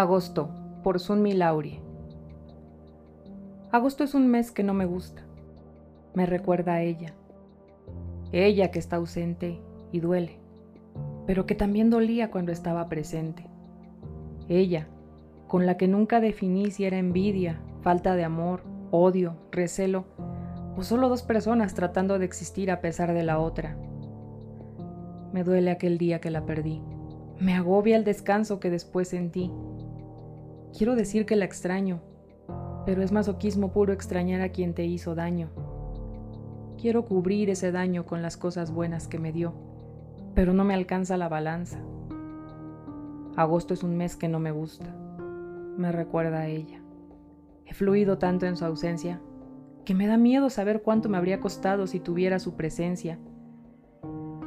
Agosto, por Sunmi Laurie. Agosto es un mes que no me gusta. Me recuerda a ella. Ella que está ausente y duele, pero que también dolía cuando estaba presente. Ella, con la que nunca definí si era envidia, falta de amor, odio, recelo, o solo dos personas tratando de existir a pesar de la otra. Me duele aquel día que la perdí. Me agobia el descanso que después sentí. Quiero decir que la extraño, pero es masoquismo puro extrañar a quien te hizo daño. Quiero cubrir ese daño con las cosas buenas que me dio, pero no me alcanza la balanza. Agosto es un mes que no me gusta. Me recuerda a ella. He fluido tanto en su ausencia que me da miedo saber cuánto me habría costado si tuviera su presencia.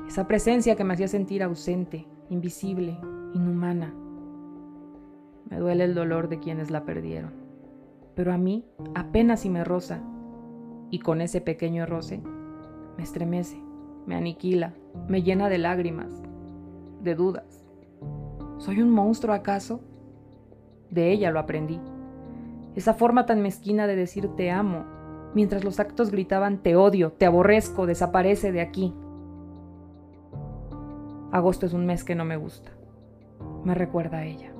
Esa presencia que me hacía sentir ausente, invisible, inhumana. Me duele el dolor de quienes la perdieron, pero a mí apenas si me roza, y con ese pequeño roce me estremece, me aniquila, me llena de lágrimas, de dudas. ¿Soy un monstruo acaso? De ella lo aprendí. Esa forma tan mezquina de decir te amo, mientras los actos gritaban te odio, te aborrezco, desaparece de aquí. Agosto es un mes que no me gusta. Me recuerda a ella.